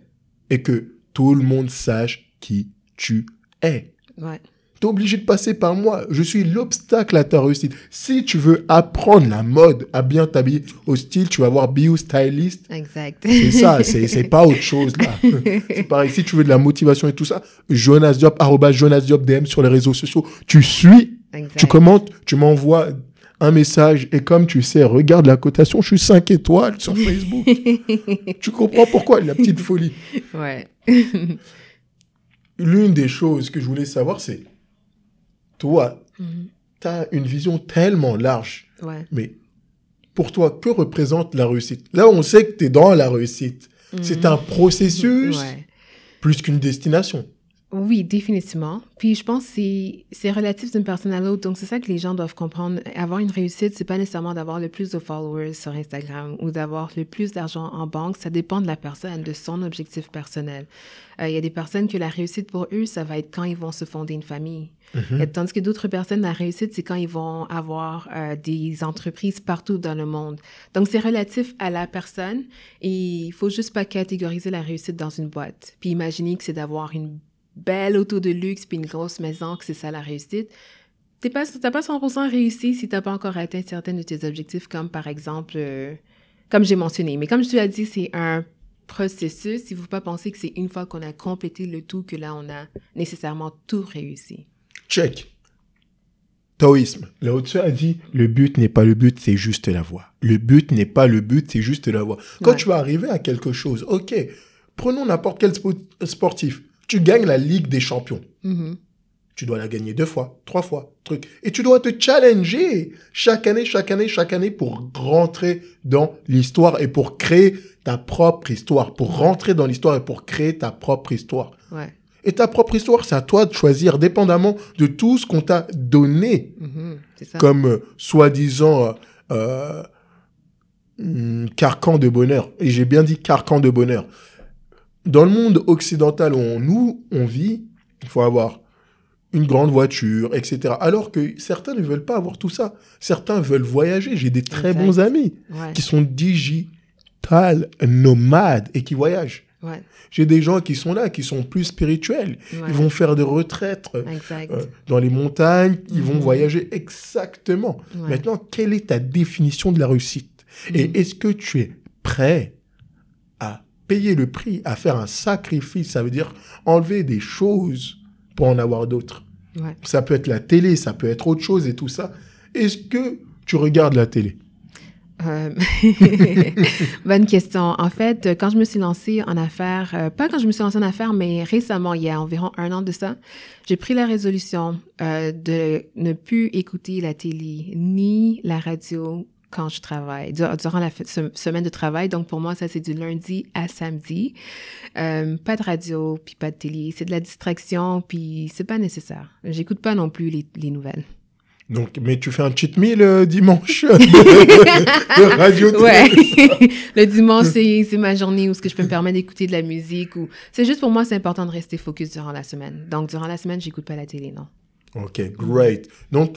et que tout le monde sache qui tu es. Ouais. Tu es obligé de passer par moi. Je suis l'obstacle à ta réussite. Si tu veux apprendre la mode, à bien t'habiller au style, tu vas voir Bio Stylist. Exact. C'est ça, c'est pas autre chose là. C'est pareil, si tu veux de la motivation et tout ça, Jonas Diop, arobase Jonas Diop DM sur les réseaux sociaux. Tu suis, Exact. tu commentes, tu m'envoies un message et comme tu sais, regarde la cotation, je suis 5 étoiles sur Facebook. tu comprends pourquoi la petite folie? ouais. L'une des choses que je voulais savoir, c'est toi, Mhm. tu as une vision tellement large, Ouais. mais pour toi, que représente la réussite? Là, on sait que tu es dans la réussite. C'est un processus Ouais. plus qu'une destination. Oui, définitivement. Puis je pense que c'est- relatif d'une personne à l'autre. Donc, c'est ça que les gens doivent comprendre. Avoir une réussite, c'est pas nécessairement d'avoir le plus de followers sur Instagram ou d'avoir le plus d'argent en banque. Ça dépend de la personne, de son objectif personnel. Euh, Il y a des personnes que la réussite pour eux, ça va être quand ils vont se fonder une famille. Et tandis que d'autres personnes, la réussite, c'est quand ils vont avoir euh, des entreprises partout dans le monde. Donc, c'est relatif à la personne et il faut juste pas catégoriser la réussite dans une boîte. Puis imaginer que c'est d'avoir une belle auto de luxe puis une grosse maison, que c'est ça la réussite. T'es pas, t'as pas 100% réussi si t'as pas encore atteint certains de tes objectifs, comme par exemple, euh, comme j'ai mentionné. Mais comme je te l'ai dit, c'est un processus. Il faut pas penser que c'est une fois qu'on a complété le tout que là, on a nécessairement tout réussi. Check. Taoïsme. Lao Tzu a dit le but n'est pas le but, c'est juste la voie. Le but n'est pas le but, c'est juste la voie. Quand Ouais. tu vas arriver à quelque chose, ok, prenons n'importe quel spo- sportif. Tu gagnes la Ligue des champions. Mhm. Tu dois la gagner deux fois, trois fois, truc. Et tu dois te challenger chaque année, chaque année, chaque année pour rentrer dans l'histoire et pour créer ta propre histoire. Pour rentrer dans l'histoire et pour créer ta propre histoire. Ouais. Et ta propre histoire, c'est à toi de choisir, dépendamment de tout ce qu'on t'a donné Mhm. Ça. comme euh, soi-disant euh, euh, hum, carcan de bonheur. Et j'ai bien dit carcan de bonheur. Dans le monde occidental où on, nous, on vit, il faut avoir une grande voiture, etc. Alors que certains ne veulent pas avoir tout ça. Certains veulent voyager. J'ai des très bons amis qui sont digital nomades et qui voyagent. J'ai des gens qui sont là, qui sont plus spirituels. Ils vont faire des retraites euh, dans les montagnes, ils vont mhm. voyager exactement. Maintenant, quelle est ta définition de la réussite? Et mhm. est-ce que tu es prêt payer le prix, à faire un sacrifice Ça veut dire enlever des choses pour en avoir d'autres. Ça peut être la télé, ça peut être autre chose et tout ça. Est-ce que tu regardes la télé? Euh, bonne question. En fait, quand je me suis lancée en affaires, euh, pas quand je me suis lancée en affaires, mais récemment, il y a environ un an de ça, j'ai pris la résolution euh, de ne plus écouter la télé ni la radio quand je travaille, durant la semaine de travail. Donc, pour moi, ça, c'est du lundi à samedi. pas de radio, puis pas de télé. C'est de la distraction, puis c'est pas nécessaire. J'écoute pas non plus les nouvelles. Donc, mais tu fais un cheat meal le dimanche? De, radio Ouais. le dimanche, c'est ma journée où ce que je peux me permettre d'écouter de la musique. ou C'est juste pour moi, c'est important de rester focus durant la semaine. Donc, durant la semaine, j'écoute pas la télé, non. Ok, great. Donc,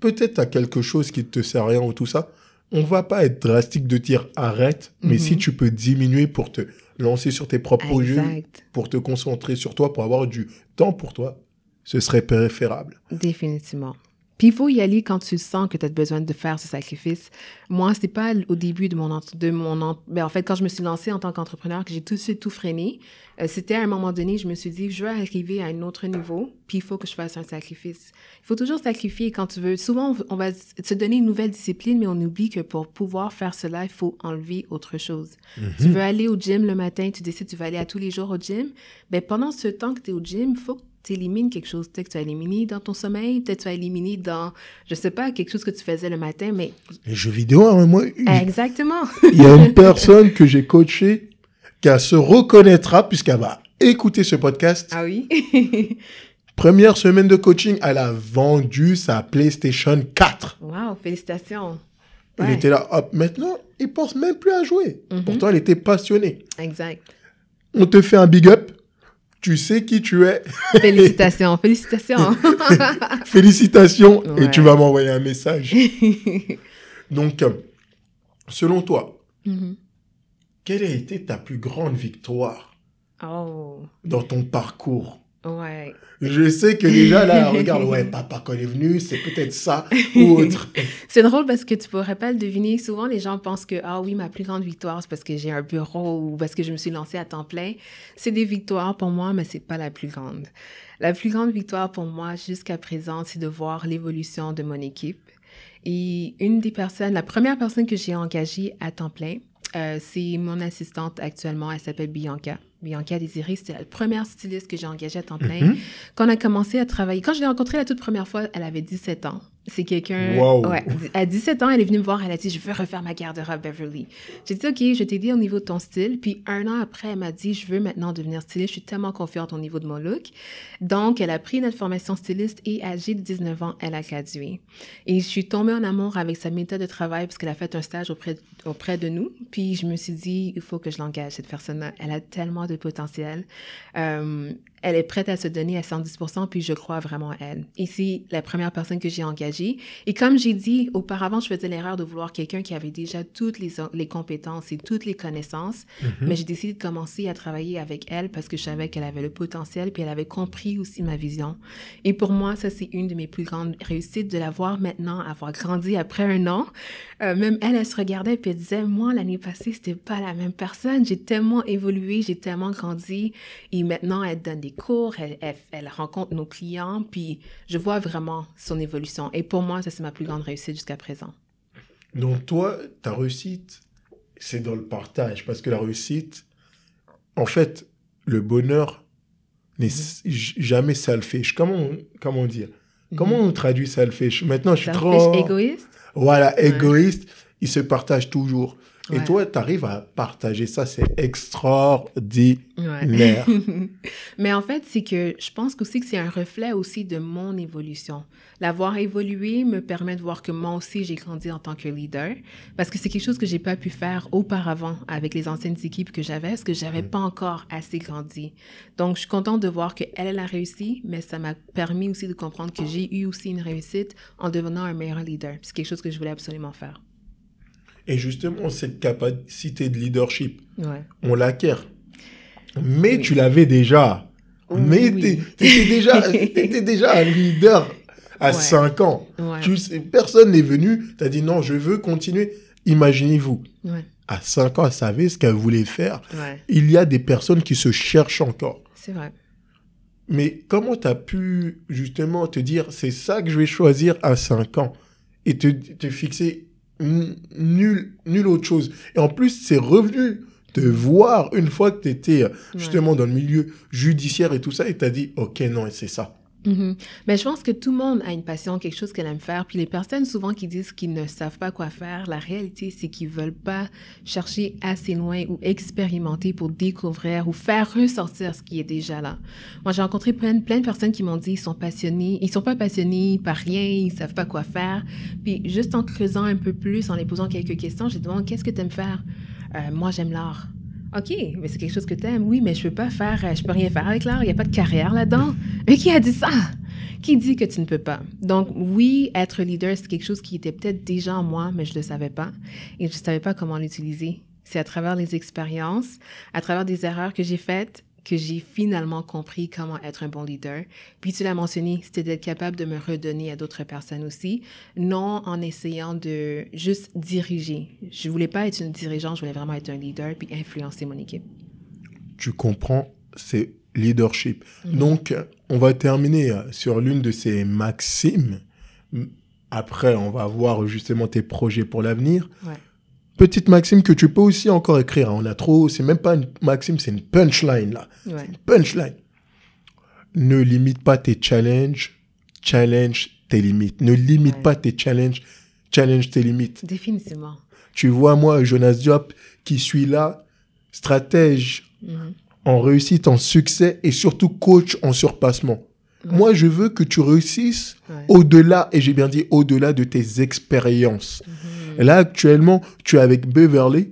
peut-être à quelque chose qui te sert à rien ou tout ça. On va pas être drastique de dire arrête, mais si mhm. tu peux diminuer pour te lancer sur tes propres projets, pour te concentrer sur toi, pour avoir du temps pour toi, ce serait préférable. Définitivement. Puis il faut y aller quand tu sens que tu as besoin de faire ce sacrifice. Moi, c'est pas au début de mon de mon mais ben, en fait quand je me suis lancée en tant qu'entrepreneur que j'ai tout de suite tout freiné. Euh, c'était à un moment donné, je me suis dit je veux arriver à un autre niveau, puis il faut que je fasse un sacrifice. Il faut toujours sacrifier quand tu veux. Souvent on va se donner une nouvelle discipline mais on oublie que pour pouvoir faire cela, il faut enlever autre chose. Tu mhm. veux aller au gym le matin, tu décides tu vas aller à tous les jours au gym, ben pendant ce temps que tu es au gym, il faut que tu élimines quelque chose. Peut-être que tu as éliminé dans ton sommeil, peut-être que tu as éliminé dans, je sais pas, quelque chose que tu faisais le matin, mais... Les jeux vidéo, hein, moi... Exactement. Il y a une personne que j'ai coachée qui se reconnaîtra puisqu'elle va écouter ce podcast. Ah oui? Première semaine de coaching, elle a vendu sa PlayStation 4. Wow, félicitations. Elle était là, hop, maintenant, il pense même plus à jouer. Mhm. Pourtant, elle était passionnée. Exact. On te fait un big up tu sais qui tu es. Félicitations, félicitations. félicitations et tu vas m'envoyer un message. Donc, euh, selon toi, mm-hmm. quelle a été ta plus grande victoire oh. dans ton parcours? Ouais. Je sais que déjà, là, regarde, ouais, papa, quand il est venu, c'est peut-être ça ou autre. c'est drôle parce que tu pourrais pas le deviner. Souvent, les gens pensent que, ah oui, ma plus grande victoire, c'est parce que j'ai un bureau ou parce que je me suis lancée à temps plein. C'est des victoires pour moi, mais c'est pas la plus grande. La plus grande victoire pour moi, jusqu'à présent, c'est de voir l'évolution de mon équipe. Et une des personnes, la première personne que j'ai engagée à temps plein, euh, c'est mon assistante actuellement, elle s'appelle Bianca. Bianca Désiré, c'était la première styliste que j'ai engagée à temps plein. Quand on a commencé à travailler, quand je l'ai rencontrée la toute première fois, elle avait 17 ans. C'est quelqu'un. Ouais. À 17 ans, elle est venue me voir, elle a dit Je veux refaire ma garde-robe Beverly. J'ai dit Ok, je t'ai dit au niveau de ton style. Puis un an après, elle m'a dit Je veux maintenant devenir styliste. Je suis tellement confiante au niveau de mon look. Donc, elle a pris notre formation styliste et âgée de 19 ans, elle a gradué. Et je suis tombée en amour avec sa méthode de travail parce qu'elle a fait un stage auprès, auprès de nous. Puis je me suis dit Il faut que je l'engage, cette personne-là. Elle a tellement de potentiel. Euh, elle est prête à se donner à 110%, puis je crois vraiment à elle. C'est la première personne que j'ai engagée. Et comme j'ai dit auparavant, je faisais l'erreur de vouloir quelqu'un qui avait déjà toutes les, les compétences et toutes les connaissances, mm-hmm. mais j'ai décidé de commencer à travailler avec elle parce que je savais qu'elle avait le potentiel, puis elle avait compris aussi ma vision. Et pour moi, ça, c'est une de mes plus grandes réussites de la voir maintenant, avoir grandi après un an. Euh, même elle, elle se regardait puis elle disait, moi, l'année passée, c'était pas la même personne. J'ai tellement évolué, j'ai tellement grandi. Et maintenant, elle donne des cours, elle, elle, rencontre nos clients, puis je vois vraiment son évolution. Et pour moi, ça, c'est ma plus grande réussite jusqu'à présent. Donc, toi, ta réussite, c'est dans le partage. Parce que la réussite, en fait, le bonheur n'est mhm. jamais selfish. Comment, comment dire? Mhm. Comment on traduit selfish? Maintenant, je suis trop... égoïste? Voilà, égoïste. Il se partage toujours. Et toi, tu arrives à partager ça, c'est extraordinaire. Mais en fait, c'est que je pense aussi que c'est un reflet aussi de mon évolution. L'avoir évolué me permet de voir que moi aussi, j'ai grandi en tant que leader, parce que c'est quelque chose que j'ai pas pu faire auparavant avec les anciennes équipes que j'avais, parce que j'avais mm. pas encore assez grandi. Donc, je suis contente de voir qu'elle, elle a réussi, mais ça m'a permis aussi de comprendre que j'ai eu aussi une réussite en devenant un meilleur leader. C'est quelque chose que je voulais absolument faire. Et justement, cette capacité de leadership, on l'acquiert. Mais tu l'avais déjà. Mais tu étais déjà, déjà un leader à 5 ans. Tu personne n'est venu, tu as dit non, je veux continuer. Imaginez-vous, à 5 ans, elle savait ce qu'elle voulait faire. Il y a des personnes qui se cherchent encore. C'est vrai. Mais comment tu as pu justement te dire, c'est ça que je vais choisir à 5 ans et te, te fixer nul, nul autre chose. Et en plus, c'est revenu te voir une fois que tu étais justement dans le milieu judiciaire et tout ça et tu as dit, ok, non, c'est ça. Mhm. Mais je pense que tout le monde a une passion, quelque chose qu'elle aime faire. Puis les personnes souvent qui disent qu'ils ne savent pas quoi faire, la réalité c'est qu'ils veulent pas chercher assez loin ou expérimenter pour découvrir ou faire ressortir ce qui est déjà là. Moi j'ai rencontré plein, plein de personnes qui m'ont dit ils sont passionnés, ils sont pas passionnés par rien, ils savent pas quoi faire. Puis juste en creusant un peu plus, en les posant quelques questions, j'ai demandé qu'est-ce que tu aimes faire? Euh, moi j'aime l'art. OK, mais c'est quelque chose que tu aimes. Oui, mais je peux pas faire, euh, je peux rien faire avec l'art. Il n'y a pas de carrière là-dedans. Mais qui a dit ça? Qui dit que tu ne peux pas? Donc, oui, être leader, c'est quelque chose qui était peut-être déjà en moi, mais je ne le savais pas. Et je ne savais pas comment l'utiliser. C'est à travers les expériences, à travers des erreurs que j'ai faites, que j'ai finalement compris comment être un bon leader. Puis tu l'as mentionné, c'était d'être capable de me redonner à d'autres personnes aussi, non en essayant de juste diriger. Je voulais pas être une dirigeante, je voulais vraiment être un leader puis influencer mon équipe. Tu comprends, c'est leadership. Mhm. Donc, on va terminer euh, sur l'une de ces maximes. Après, on va voir justement tes projets pour l'avenir. Ouais petite maxime que tu peux aussi encore écrire. Hein. On a trop, c'est même pas une maxime, c'est une punchline là. Une punchline. Ne limite pas tes challenges, challenge tes limites. Ne limite pas tes challenges, challenge tes limites. Définitivement. Tu vois, moi, Jonas Diop, qui suis là, stratège mhm. en réussite, en succès et surtout coach en surpassement. Moi, je veux que tu réussisses au-delà, et j'ai bien dit au-delà de tes expériences. Mhm. Et là, actuellement, tu es avec Beverly.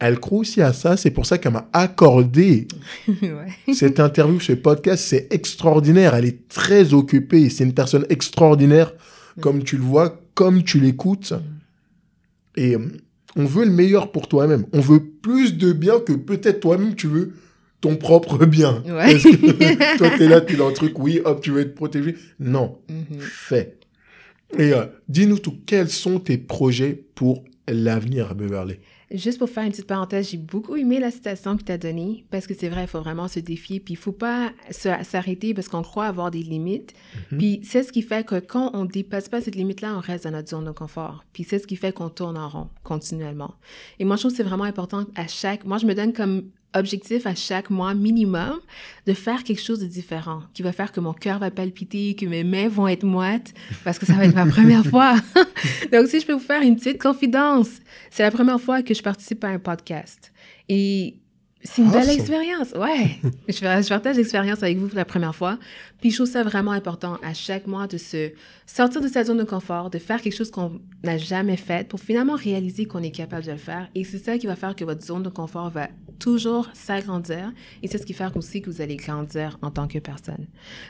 Elle croit aussi à ça. C'est pour ça qu'elle m'a accordé cette interview, ce podcast. C'est extraordinaire. Elle est très occupée. C'est une personne extraordinaire, comme tu le vois, comme tu l'écoutes. Et euh, on veut le meilleur pour toi-même. On veut plus de bien que peut-être toi-même tu veux ton propre bien. Parce que toi, tu es là, tu es dans le truc, oui, hop, tu veux être protégé? Non, mm-hmm. fais. Et euh, dis-nous tout, quels sont tes projets pour l'avenir à Beverly? Juste pour faire une petite parenthèse, j'ai beaucoup aimé la citation que tu as donnée parce que c'est vrai, il faut vraiment se défier. Puis il faut pas s'arrêter parce qu'on croit avoir des limites. Mhm. Puis c'est ce qui fait que quand on dépasse pas cette limite-là, on reste dans notre zone de confort. Puis c'est ce qui fait qu'on tourne en rond continuellement. Et moi, je trouve que c'est vraiment important à chaque... Moi, je me donne comme objectif à chaque mois minimum de faire quelque chose de différent qui va faire que mon cœur va palpiter, que mes mains vont être moites parce que ça va être ma première fois. Donc, si je peux vous faire une petite confidence, c'est la première fois que je participe à un podcast. Et c'est une belle expérience, ouais. je, je partage l'expérience avec vous pour la première fois. Puis je trouve ça vraiment important à chaque mois de se sortir de sa zone de confort, de faire quelque chose qu'on n'a jamais fait pour finalement réaliser qu'on est capable de le faire. Et c'est ça qui va faire que votre zone de confort va toujours s'agrandir. Et c'est ce qui fait aussi que vous allez grandir en tant que personne.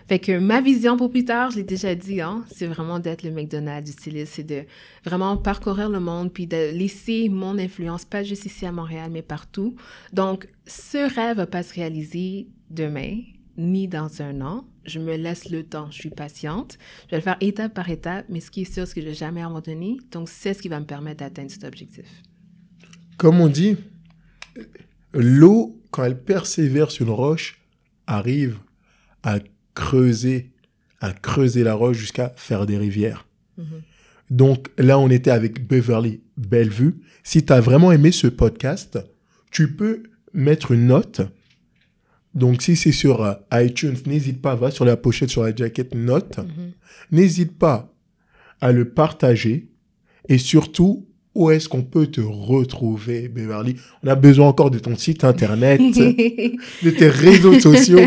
Fait que ma vision pour plus tard, je l'ai déjà dit, hein, c'est vraiment d'être le McDonald's du styliste, c'est de vraiment parcourir le monde puis de laisser mon influence, pas juste ici à Montréal, mais partout. Donc, ce rêve va pas se réaliser demain, ni dans un an. Je me laisse le temps, je suis patiente. Je vais le faire étape par étape, mais ce qui est sûr, c'est que je ne vais jamais abandonner. Donc, c'est ce qui va me permettre d'atteindre cet objectif. Comme on dit, l'eau, quand elle persévère sur une roche, arrive à creuser, à creuser la roche jusqu'à faire des rivières. Mm-hmm. Donc là, on était avec Beverly Bellevue. Si tu as vraiment aimé ce podcast, tu peux mettre une note donc, si c'est sur euh, iTunes, n'hésite pas, va sur la pochette, sur la jaquette, note. Mhm. N'hésite pas à le partager et surtout, où est-ce qu'on peut te retrouver, Beverly? On a besoin encore de ton site internet, de tes réseaux sociaux.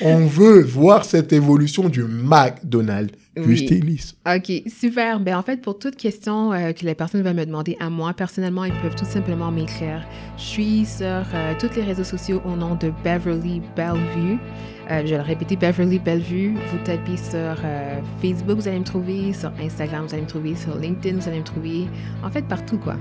On veut voir cette évolution du McDonald's du styliste. OK, super. Ben, en fait, pour toute question euh, que les personnes veulent me demander à moi, personnellement, ils peuvent tout simplement m'écrire. Je suis sur euh, tous les réseaux sociaux au nom de Beverly Bellevue. Euh, je vais le répéter, Beverly Bellevue. Vous tapez sur euh, Facebook, vous allez me trouver. Sur Instagram, vous allez me trouver. Sur LinkedIn, vous allez me trouver. En fait, partout, quoi.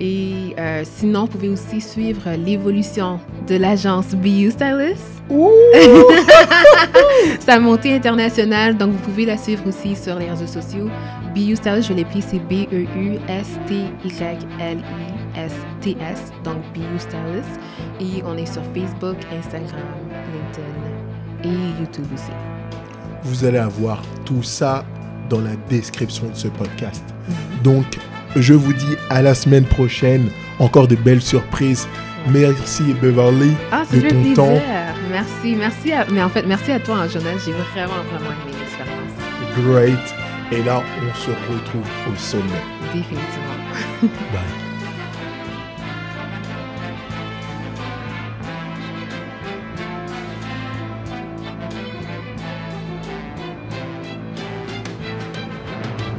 Et sinon, vous pouvez aussi suivre l'évolution de l'agence BU Stylist. Sa montée internationale. Donc, vous pouvez la suivre aussi sur les réseaux sociaux. BU Stylist, je l'ai c'est B-E-U-S-T-Y-L-I-S-T-S. Donc, BU Stylist. Et on est sur Facebook, Instagram, LinkedIn et YouTube aussi. Vous allez avoir tout ça dans la description de ce podcast. Mhm. Donc, je vous dis à la semaine prochaine. Encore de belles surprises. Merci Beverly ah, de ton temps. Merci, merci. mais en fait, merci à toi, Jonas. J'ai vraiment, vraiment aimé. Great. Et là, on se retrouve au sommet. Définitivement. Bye.